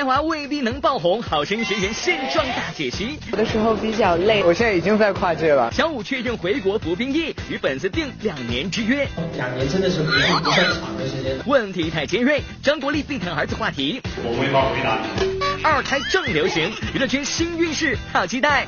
有才华未必能爆红，好声音学员现状大解析。有的时候比较累，我现在已经在跨界了。小五确认回国服兵役，与粉丝定两年之约。两年真的是不是不算长的时间。问题太尖锐，张国立必谈儿子话题。我没法回答。二胎正流行，娱乐圈新运势，好期待。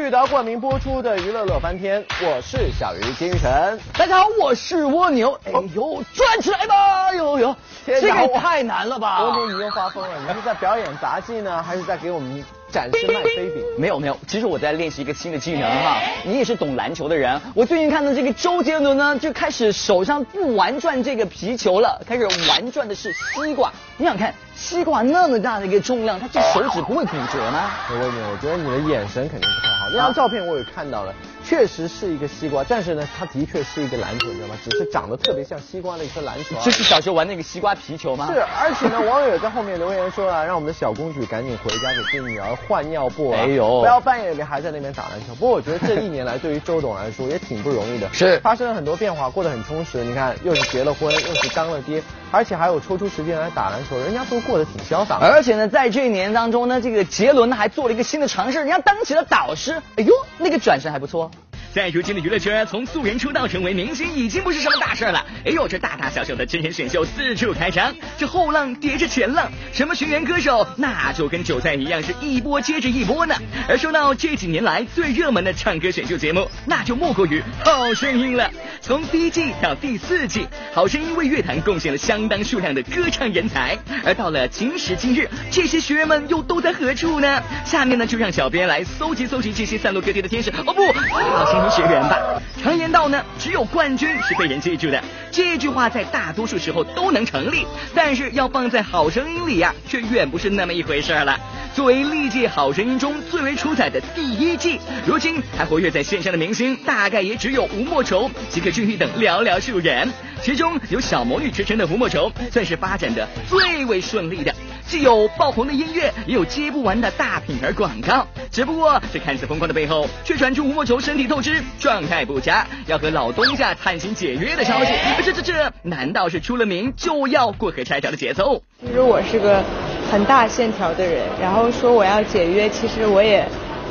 来到玻璃剧的冠名播出的娱乐乐翻天，我是小鱼金晨，大家好，我是蜗牛，哎呦，转起来吧，哎呦呦，这个太难了吧？蜗牛你又发疯了，你是在表演杂技呢，还是在给我们展示卖飞饼？没有没有，其实我在练习一个新的技能哈。你也是懂篮球的人，我最近看到这个周杰伦呢，就开始手上不玩转这个皮球了，开始玩转的是西瓜。你想看？西瓜那么大的一个重量，他这手指不会骨折吗？我问你，我觉得你的眼神肯定不太好。那张照片我也看到了，确实是一个西瓜，但是呢，它的确是一个篮球，你知道吗？只是长得特别像西瓜的一颗篮球。这是小时候玩那个西瓜皮球吗？是，而且呢，网友在后面留言说了，让我们的小公主赶紧回家给这女儿换尿布啊！哎呦，不要半夜里还在那边打篮球。不过我觉得这一年来对于周董来说也挺不容易的，是发生了很多变化，过得很充实。你看，又是结了婚，又是当了爹，而且还有抽出时间来打篮球，人家都过得挺潇洒。而且呢，在这一年当中呢，这个杰伦呢还做了一个新的尝试，人家当起了导师。哎呦，那个转身还不错。在如今的娱乐圈，从素人出道成为明星已经不是什么大事了。哎呦，这大大小小的真人选秀四处开张，这后浪叠着前浪，什么学员歌手，那就跟韭菜一样，是一波接着一波呢。而说到这几年来最热门的唱歌选秀节目，那就莫过于《好声音》了。从第一季到第四季，《好声音》为乐坛贡献了相当数量的歌唱人才。而到了今时今日，这些学员们又都在何处呢？下面呢，就让小编来搜集搜集这些散落各地的天使。哦不，好声音。学员吧，常言道呢，只有冠军是被人记住的。这句话在大多数时候都能成立，但是要放在好声音里呀，却远不是那么一回事了。作为历届好声音中最为出彩的第一季，如今还活跃在线上的明星，大概也只有吴莫愁、吉克隽逸等寥寥数人。其中有小魔女之称的吴莫愁，算是发展的最为顺利的。既有爆红的音乐，也有接不完的大品牌广告。只不过，这看似风光的背后，却传出吴莫愁身体透支、状态不佳，要和老东家探亲解约的消息。这这这，难道是出了名就要过河拆桥的节奏？其实我是个很大线条的人，然后说我要解约，其实我也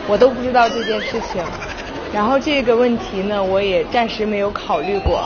我都不知道这件事情。然后这个问题呢，我也暂时没有考虑过。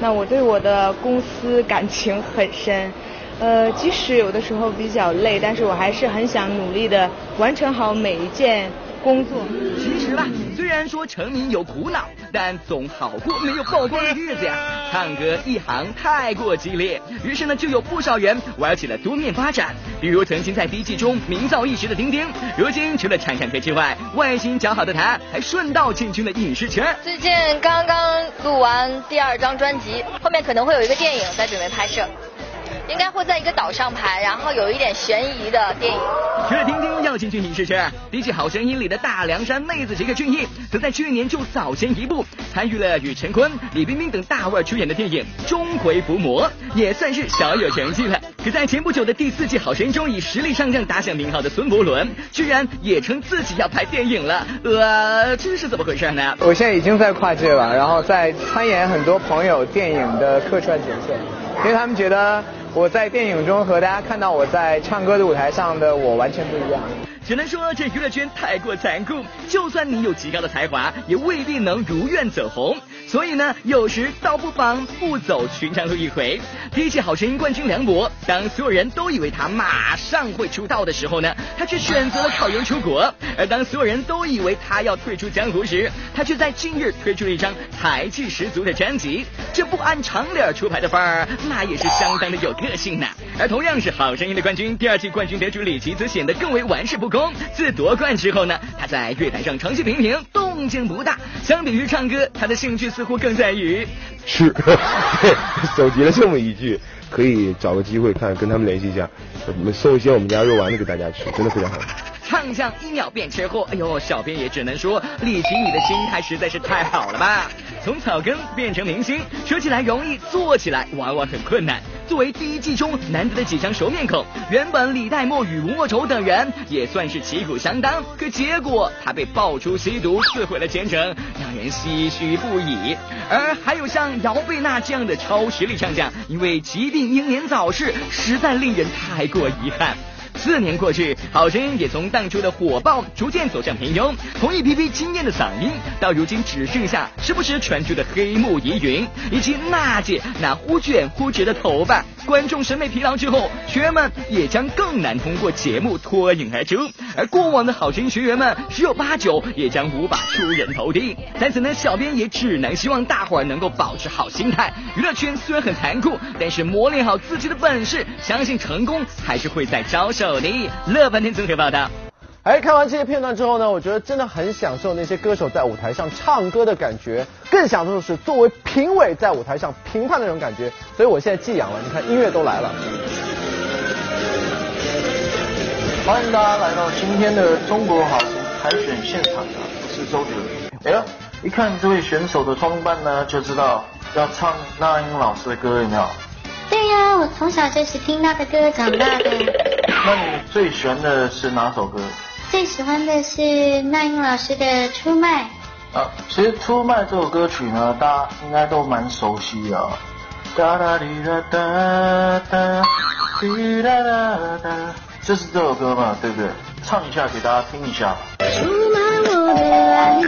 那我对我的公司感情很深。呃，即使有的时候比较累，但是我还是很想努力的完成好每一件工作。其实吧，虽然说成名有苦恼，但总好过没有曝光的日子呀。唱歌一行太过激烈，于是呢，就有不少人玩起了多面发展。比如曾经在第一季中名噪一时的丁丁，如今除了唱唱歌之外，外形姣好的他，还顺道进军了影视圈。最近刚刚录完第二张专辑，后面可能会有一个电影在准备拍摄。应该会在一个岛上拍，然后有一点悬疑的电影。除了丁丁要进军影视圈，第一季《好声音》里的大凉山妹子杰克俊逸，则在去年就早先一步参与了与陈坤、李冰冰等大腕出演的电影《钟馗伏魔》，也算是小有成绩了。可在前不久的第四季《好声音》中，以实力上将打响名号的孙伯伦，居然也称自己要拍电影了。呃，这是怎么回事呢？我现在已经在跨界了，然后在参演很多朋友电影的客串角色，因为他们觉得。我在电影中和大家看到我在唱歌的舞台上的我完全不一样。只能说这娱乐圈太过残酷，就算你有极高的才华，也未必能如愿走红。所以呢，有时倒不妨不走寻常路一回。第一季好声音冠军梁博，当所有人都以为他马上会出道的时候呢，他却选择了考研出国；而当所有人都以为他要退出江湖时，他却在近日推出了一张才气十足的专辑。这不按常理出牌的范儿，那也是相当的有个性呢。而同样是好声音的冠军，第二季冠军得主李琦则显得更为玩世不恭。自夺冠之后呢，他在乐坛上成绩平平，动静不大。相比于唱歌，他的兴趣似乎更在于吃。搜集了这么一句，可以找个机会看跟他们联系一下，我们送一些我们家肉丸子给大家吃，真的非常好。唱将一秒变吃货，哎呦，小编也只能说，李琦你的心态实在是太好了吧！从草根变成明星，说起来容易，做起来往往很困难。作为第一季中难得的几张熟面孔，原本李代沫与吴莫愁等人也算是旗鼓相当，可结果他被爆出吸毒，自毁了前程，让人唏嘘不已。而还有像姚贝娜这样的超实力唱将，因为疾病英年早逝，实在令人太过遗憾。四年过去，好声音也从当初的火爆逐渐走向平庸，从一批批惊艳的嗓音，到如今只剩下时不时传出的黑幕疑云，以及娜姐那忽卷忽直的头发。观众审美疲劳之后，学员们也将更难通过节目脱颖而出，而过往的好声音学员们十有八九也将无法出人头地。在此呢，小编也只能希望大伙儿能够保持好心态。娱乐圈虽然很残酷，但是磨练好自己的本事，相信成功还是会在招手的。乐翻天综合报道。哎，看完这些片段之后呢，我觉得真的很享受那些歌手在舞台上唱歌的感觉，更享受的是作为评委在舞台上评判的那种感觉。所以我现在寄养了，你看音乐都来了。欢迎大家来到今天的中国好声音海选现场啊！我是周杰伦。哎呦，一看这位选手的装扮呢，就知道要唱那英老师的歌，有没有？对呀，我从小就是听他的歌长大的。那你最喜欢的是哪首歌？最喜欢的是那英老师的《出卖》。啊，其实《出卖》这首歌曲呢，大家应该都蛮熟悉的。哒哒滴哒哒哒，滴哒哒哒，就是这首歌嘛，对不对？唱一下给大家听一下。出卖我的爱，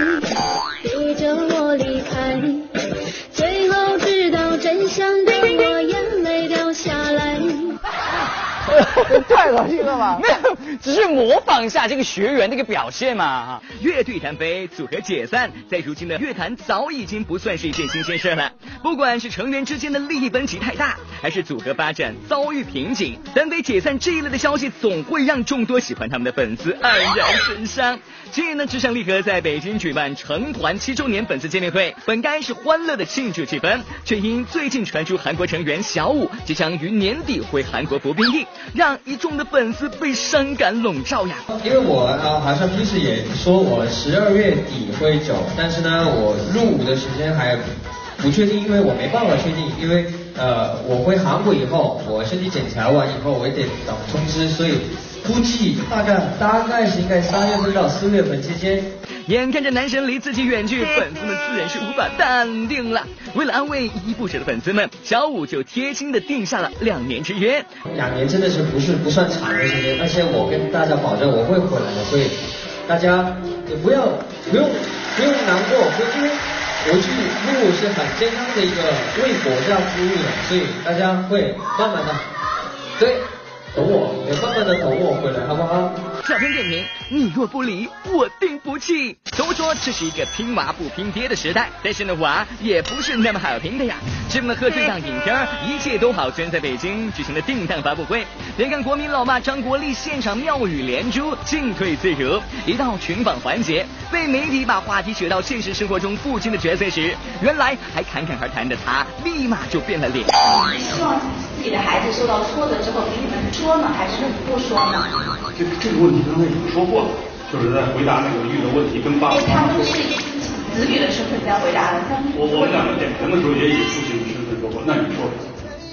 太恶心了吧？没有，只是模仿一下这个学员的一个表现嘛。乐队单飞，组合解散，在如今的乐坛早已经不算是一件新鲜事了。不管是成员之间的利益分歧太大，还是组合发展遭遇瓶颈，单飞解散这一类的消息总会让众多喜欢他们的粉丝黯然神伤。近日呢，至上励合在北京举办成团七周年粉丝见面会，本该是欢乐的庆祝气氛，却因最近传出韩国成员小五即将于年底回韩国服兵役。让一众的粉丝被伤感笼罩呀！因为我啊好像平时也说我十二月底会走，但是呢我入伍的时间还不确定，因为我没办法确定，因为呃我回韩国以后，我身体检查完以后，我也得等通知，所以估计大概大概是应该三月份到四月份期间。眼看着男神离自己远去，粉丝们自然是无法淡定了。为了安慰依依不舍的粉丝们，小五就贴心的定下了两年之约。两年真的是不是不算长的时间，而且我跟大家保证我会回来的，所以大家也不要不用不用难过，因为我去入伍是很健康的一个为国家服务的，所以大家会慢慢的对等我，也慢慢的等我回来，好不好？小编点评：你若不离，我定不弃。都说这是一个拼娃不拼爹的时代，但是呢，娃也不是那么好拼的呀。这么贺岁档影片，一切都好，居然在北京举行了定档发布会。别看国民老妈张国立现场妙语连珠，进退自如。一到群访环节，被媒体把话题扯到现实生活中父亲的角色时，原来还侃侃而谈的他，立马就变了脸。自己的孩子受到挫折之后，给你们说呢，还是不说呢？这这个问题刚才已经说过了，就是在回答那个遇的问题跟爸爸他们是以子女的身份在回答的。我我们两个点评的时候也以父亲的身份说过，那你说。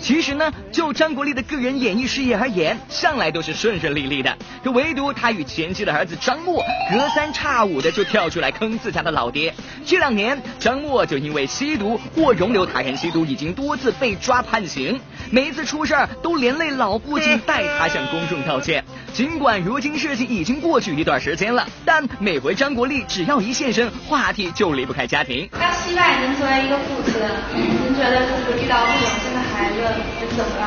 其实呢，就张国立的个人演艺事业而言，向来都是顺顺利利的。可唯独他与前妻的儿子张默，隔三差五的就跳出来坑自家的老爹。这两年，张默就因为吸毒或容留他人吸毒，已经多次被抓判刑。每一次出事儿，都连累老父亲代他向公众道歉。尽管如今事情已经过去一段时间了，但每回张国立只要一现身，话题就离不开家庭。那希望您作为一个父亲，您觉得就是遇到不懂事的孩子，是怎么了？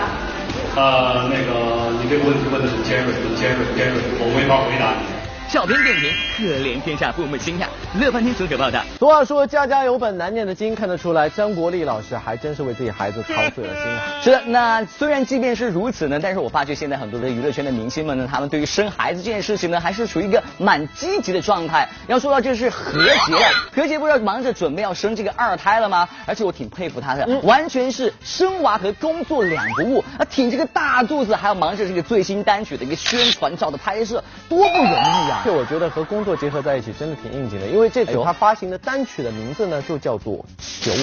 呃，那个你这个问题问的很尖锐，很尖锐，尖锐，我没法回答你。小编点评：可怜天下父母心呀！乐翻天综合报道。俗话说家家有本难念的经，看得出来张国立老师还真是为自己孩子操碎了心啊。是的，那虽然即便是如此呢，但是我发觉现在很多的娱乐圈的明星们呢，他们对于生孩子这件事情呢，还是处于一个蛮积极的状态。要说到这是何洁，何洁不是要忙着准备要生这个二胎了吗？而且我挺佩服她的，完全是生娃和工作两不误啊，挺这个大肚子，还要忙着这个最新单曲的一个宣传照的拍摄，多不容易啊！这我觉得和工作结合在一起真的挺应景的，因为这首他发行的单曲的名字呢就叫做《求情》。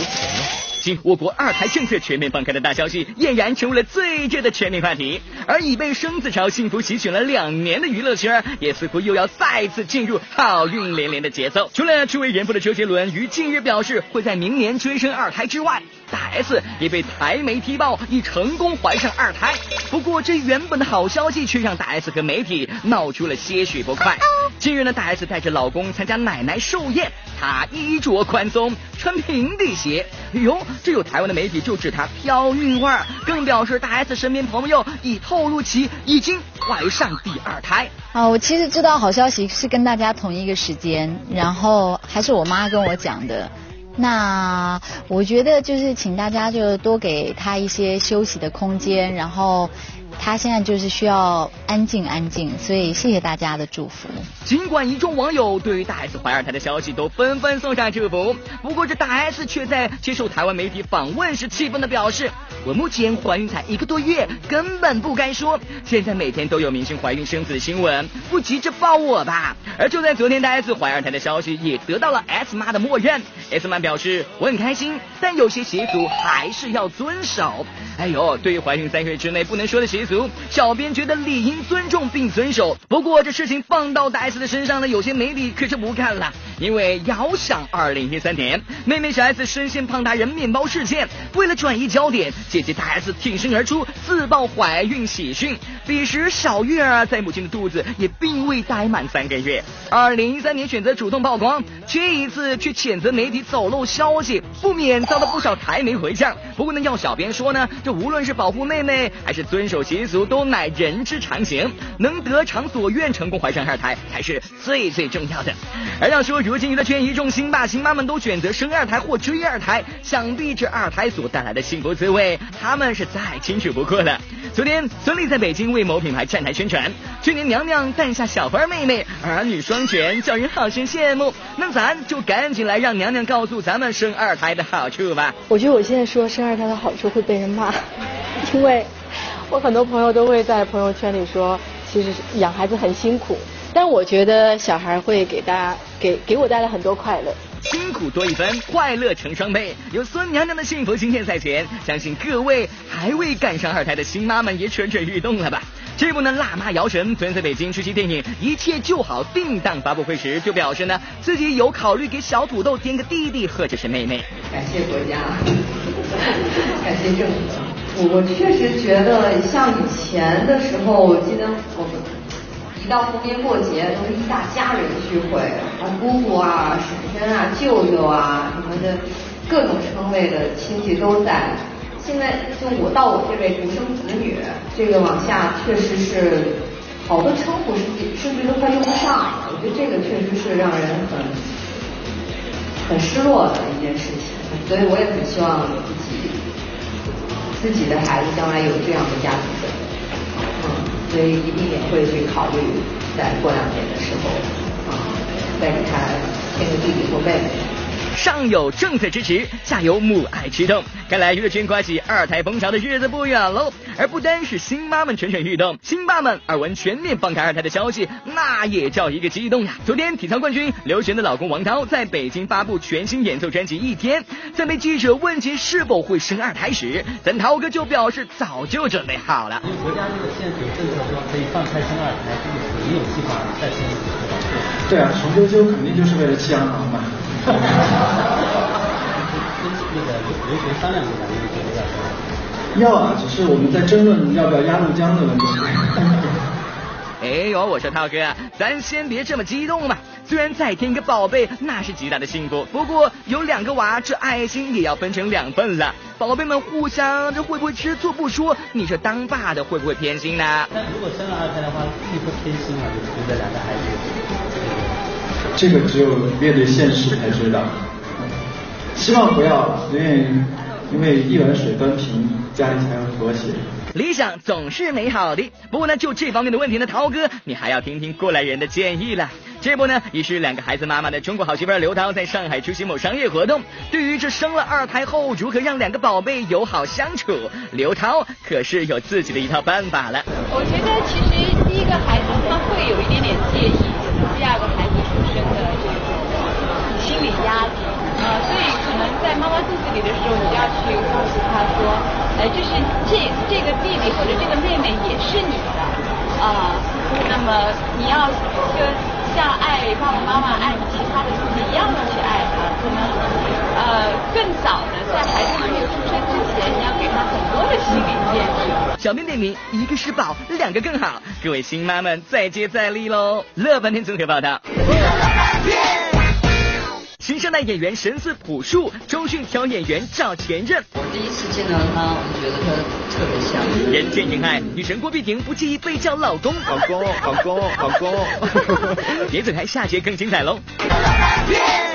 继我国二胎政策全面放开的大消息，俨然成为了最热的全民话题。而已被生子潮幸福席卷了两年的娱乐圈，也似乎又要再次进入好运连连的节奏。除了初为人父的周杰伦于近日表示会在明年追生二胎之外，大 S 也被台媒踢爆已成功怀上二胎。不过这原本的好消息却让大 S 和媒体闹出了些许不快。近日呢，大 S 带着老公参加奶奶寿宴，她衣着宽松，穿平底鞋。哎呦，这有台湾的媒体就指她飘韵味儿，更表示大 S 身边朋友已透露其已经怀上第二胎。啊，我其实知道好消息是跟大家同一个时间，然后还是我妈跟我讲的。那我觉得就是请大家就多给他一些休息的空间，然后他现在就是需要安静安静，所以谢谢大家的祝福。尽管一众网友对于大 S 怀二胎的消息都纷纷送上祝福，不过这大 S 却在接受台湾媒体访问时气愤的表示：“我目前怀孕才一个多月，根本不该说。现在每天都有明星怀孕生子的新闻，不急着抱我吧。”而就在昨天，大 S 怀二胎的消息也得到了 S 妈的默认。S 妈表示：“我很开心，但有些习俗还是要遵守。”哎呦，对于怀孕三个月之内不能说的习俗，小编觉得理应尊重并遵守。不过这事情放到大 S 的身上呢，有些媒体可是不看了。因为遥想二零一三年，妹妹小 S 深陷胖达人面包事件，为了转移焦点，姐姐大 S 挺身而出，自曝怀孕喜讯。彼时小月儿在母亲的肚子也并未待满三个月。二零一三年选择主动曝光，这一次却谴责媒体走漏消息，不免遭到不少台媒回呛。不过呢，要小编说呢，这无论是保护妹妹还是遵守习俗，都乃人之常情。能得偿所愿，成功怀上二胎才是最最重要的。而要说如今娱乐圈一众星爸星妈们都选择生二胎或追二胎，想必这二胎所带来的幸福滋味，他们是再清楚不过了。昨天孙俪在北京为某品牌站台宣传，去年娘娘诞下小花妹妹，儿女双全，叫人好生羡慕。那咱就赶紧来让娘娘告诉咱们生二胎的好处吧。我觉得我现在说生二胎的好处会被人骂，因为我很多朋友都会在朋友圈里说，其实养孩子很辛苦，但我觉得小孩会给大家给给我带来很多快乐。辛苦多一分，快乐成双倍。有孙娘娘的幸福经验在前，相信各位还未赶上二胎的新妈们也蠢蠢欲动了吧？这部呢，辣妈姚晨昨天在北京出席电影《一切就好》定档发布会时，就表示呢，自己有考虑给小土豆添个弟弟或者是妹妹。感谢国家，感谢政府。我我确实觉得，像以前的时候，我记得我们一到逢年过节，都是一大家人聚会，啊，姑姑啊、婶婶啊、舅舅啊什么的，各种称谓的亲戚都在。现在就我到我这位独生子女，这个往下确实是好多称呼甚至甚至都快用不上了。我觉得这个确实是让人很很失落的一件事情，所以我也很希望自己的孩子将来有这样的家庭氛围，嗯，所以一定也会去考虑在过两年的时候，啊，再给他添个弟弟或妹妹。上有政策支持，下有母爱驱动，看来娱乐圈刮起二胎风潮的日子不远喽。而不单是新妈们蠢蠢欲动，新爸们耳闻全面放开二胎的消息，那也叫一个激动呀。昨天体操冠军刘璇的老公王涛在北京发布全新演奏专辑一天，在被记者问及是否会生二胎时，咱涛哥就表示早就准备好了。因为国家这个现在有政策说可以放开生二胎，这个你有计划再生一个对啊，穷赳赳肯定就是为了气昂昂嘛。要啊，只是我们在争论要不要鸭绿江的问题。哎呦，我说涛哥，咱先别这么激动嘛。虽然再添一个宝贝那是极大的幸福，不过有两个娃，这爱心也要分成两份了。宝贝们互相这会不会吃醋不说，你这当爸的会不会偏心呢？那如果生了二胎的话，一不偏心啊，就觉得两个孩子。这个只有面对现实才知道，希望不要，因为因为一碗水端平，家里才能和谐。理想总是美好的，不过呢，就这方面的问题呢，涛哥，你还要听听过来人的建议了。这不呢，也是两个孩子妈妈的中国好媳妇刘涛在上海出席某商业活动，对于这生了二胎后如何让两个宝贝友好相处，刘涛可是有自己的一套办法了。我觉得其实第一个孩子他会有一点点介意，第二个孩压力，呃，所以可能在妈妈肚子里的时候，你要去告诉他说，哎，这是这这个弟弟或者这个妹妹也是你的，啊、那么你要跟像爱爸爸妈妈爱其他的自己一样的去爱他，可能呃更早的在孩子还没有出生之前，你要给他很多的心理建设。小妹妹名，一个是宝，两个更好。各位新妈们再接再厉喽！乐翻天综合报道。新生代演员神似朴树，周迅挑演员找前任。我第一次见到他，我就觉得他特别像。人见人爱，女神郭碧婷不介意被叫老公。老公，老公，老公。别走开，下节更精彩喽！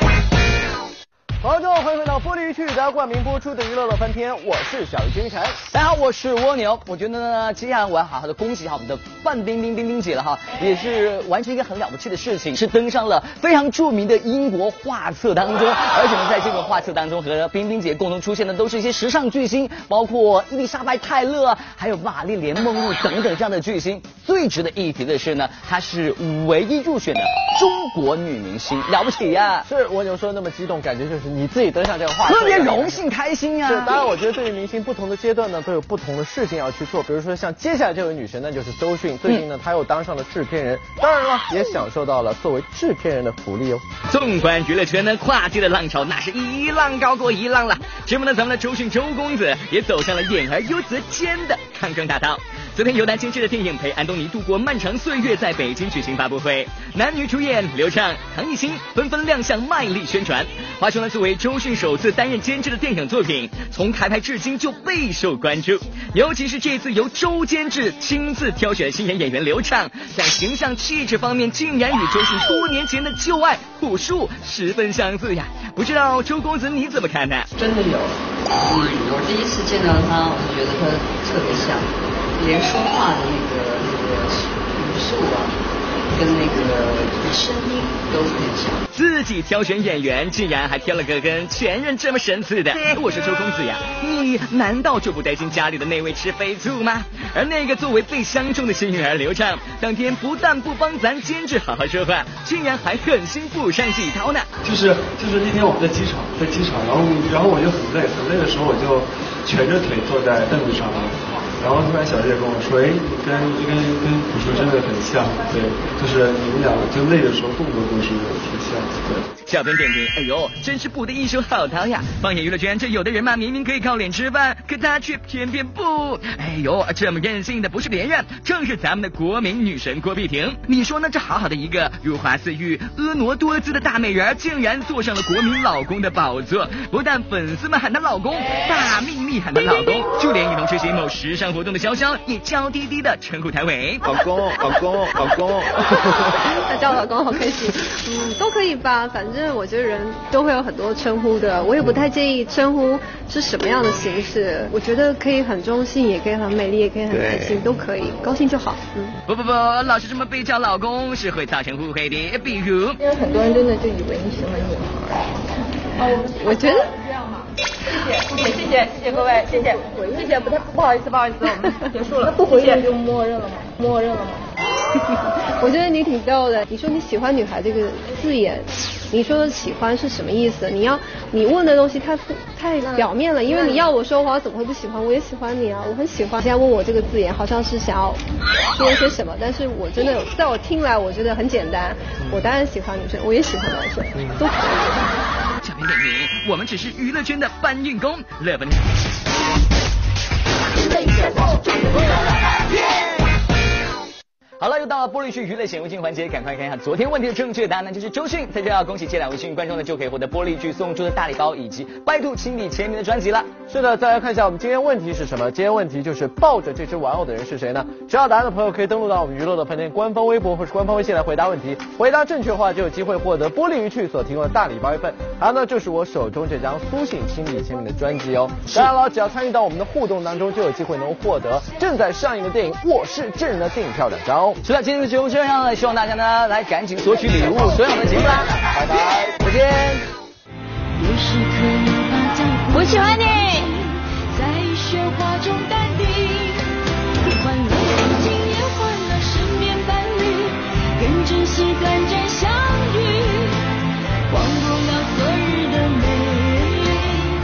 好的，欢迎回到玻璃剧，大家冠名播出的娱乐乐翻天，我是小鱼君晨。大家好，我是蜗牛。我觉得呢，接下来我要好好的恭喜一下我们的范冰冰冰冰姐了哈，也是完成一个很了不起的事情，是登上了非常著名的英国画册当中，而且呢，在这个画册当中和冰冰姐共同出现的都是一些时尚巨星，包括伊丽莎白泰勒，还有玛丽莲梦露等等这样的巨星。最值得一提的是呢，她是唯一入选的中国女明星，了不起呀、是蜗牛说那么激动，感觉就是你自己登上这个画册，特别荣幸开心呀、是，当然我觉得对于明星不同的阶段呢，都有不同的事情要去做。比如说像接下来这位女神那，就是周迅，最近呢她又当上了制片人，当然了也享受到了作为制片人的福利哦。纵观娱乐圈呢，跨界的浪潮那是一浪高过一浪了。这不呢，咱们的周迅周公子也走上了演而优则兼的康庄大道。昨天由他监制的电影《陪安东尼度过漫长岁月》在北京举行发布会，男女主演刘畅、唐艺昕纷纷亮相，卖力宣传。话说呢，作为周迅首次担任监制的电影作品，从开拍至今就备受关注。尤其是这次由周监制亲自挑选新人演员刘畅，在形象气质方面竟然与周迅多年前的旧爱朴树十分相似呀！不知道周公子你怎么看呢？真的有，嗯，我第一次见到他，我就觉得他特别像，连说话的那个那个语速啊，跟那个声音都很像。自己挑选演员，竟然还挑了个跟前任这么神似的。我说周公子呀，你难道就不担心家里的那位吃飞醋吗？而那个作为被相中的幸运儿刘畅，当天不但不帮咱监制好好说话，竟然还狠心不善喜涛呢。就是就是那天我们在机场，在机场，然后然后我就很累，很累的时候我就蜷着腿坐在凳子上，然后突然小叶跟我说，哎，你跟跟跟朴树真的很像，对，就是你们俩就累的时候动作都是挺像，对。小编点评：哎呦，真是补的一手好汤呀！放眼娱乐圈，这有的人嘛，明明可以靠脸吃饭，可他却偏偏不。哎呦，这么任性的不是别人，正是咱们的国民女神郭碧婷。你说呢？这好好的一个如花似玉、婀娜多姿的大美人，竟然坐上了国民老公的宝座。不但粉丝们喊她老公，大幂幂喊她老公，就连一同出席某时尚活动的潇潇，也娇滴滴的称呼台为 老公，老公，老公。他叫老公好开心，嗯，都可以吧，反正我觉得人都会有很多称呼的，我也不太介意称呼是什么样的形式，我觉得可以很中性，也可以很美丽，也可以很开心，都可以，高兴就好，嗯。不不不，老是这么被叫老公是会造成误会的，比如。因为很多人真的就以为你喜欢女孩。哦，我觉得这样嘛。谢谢谢谢谢谢各位，谢谢谢谢，不太不好意思不好意思，我们结束了，不回应就默认了吗？默认了吗？我觉得你挺逗的，你说你喜欢女孩这个字眼，你说的喜欢是什么意思？你要你问的东西太太表面了，因为你要我说话，我怎么会不喜欢？我也喜欢你啊，我很喜欢。现在问我这个字眼，好像是想要说些什么，但是我真的在我听来，我觉得很简单。我当然喜欢女生，我也喜欢男生，都可以。小编点评：我们只是娱乐圈的搬运工，乐本。好了，又到了玻璃区娱乐显微镜环节，赶快看一下昨天问题的正确答案呢，就是周迅。在这要恭喜这两位幸运观众呢，就可以获得玻璃剧送出的大礼包以及百度亲笔签名的专辑了。是的，再来看一下我们今天问题是什么？今天问题就是抱着这只玩偶的人是谁呢？知道答案的朋友可以登录到我们娱乐的饭店官方微博或是官方微信来回答问题。回答正确的话就有机会获得玻璃鱼趣所提供的大礼包一份，还有呢就是我手中这张苏醒亲笔签名的专辑哦。当然了，只要参与到我们的互动当中，就有机会能获得正在上映的电影《我是证人》的电影票两张哦。好，除今天的节目这样呢，希望大家呢来赶紧索取礼物，所有的节目，拜拜，再见。我喜欢你。在喧哗中淡定，换了风景，也换了身边伴侣，更珍惜短暂。